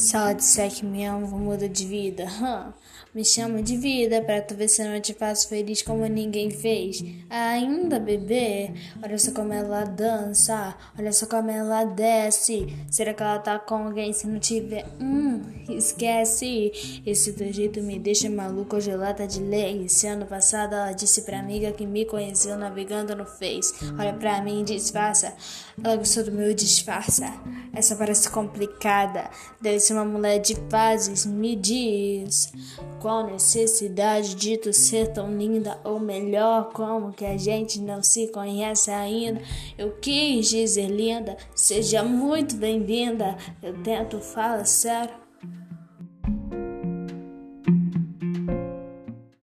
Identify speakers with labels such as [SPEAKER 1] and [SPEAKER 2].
[SPEAKER 1] Se ela disser que me ama, vou mudar de vida. Hum. Me chama de vida pra tu ver se não te faço feliz como ninguém fez. Ainda, bebê? Olha só como ela dança. Olha só como ela desce. Será que ela tá com alguém se não tiver? Hum, esquece. Esse teu jeito me deixa maluco, gelada de lei. Esse ano passado ela disse pra amiga que me conheceu navegando no Face. Olha pra mim e disfarça. Ela gostou do meu disfarça. Essa parece complicada. Deve ser uma mulher de fases. Me diz. Qual necessidade de tu ser tão linda? Ou melhor, como que a gente não se conhece ainda? Eu quis dizer linda, seja muito bem-vinda. Eu tento falar sério.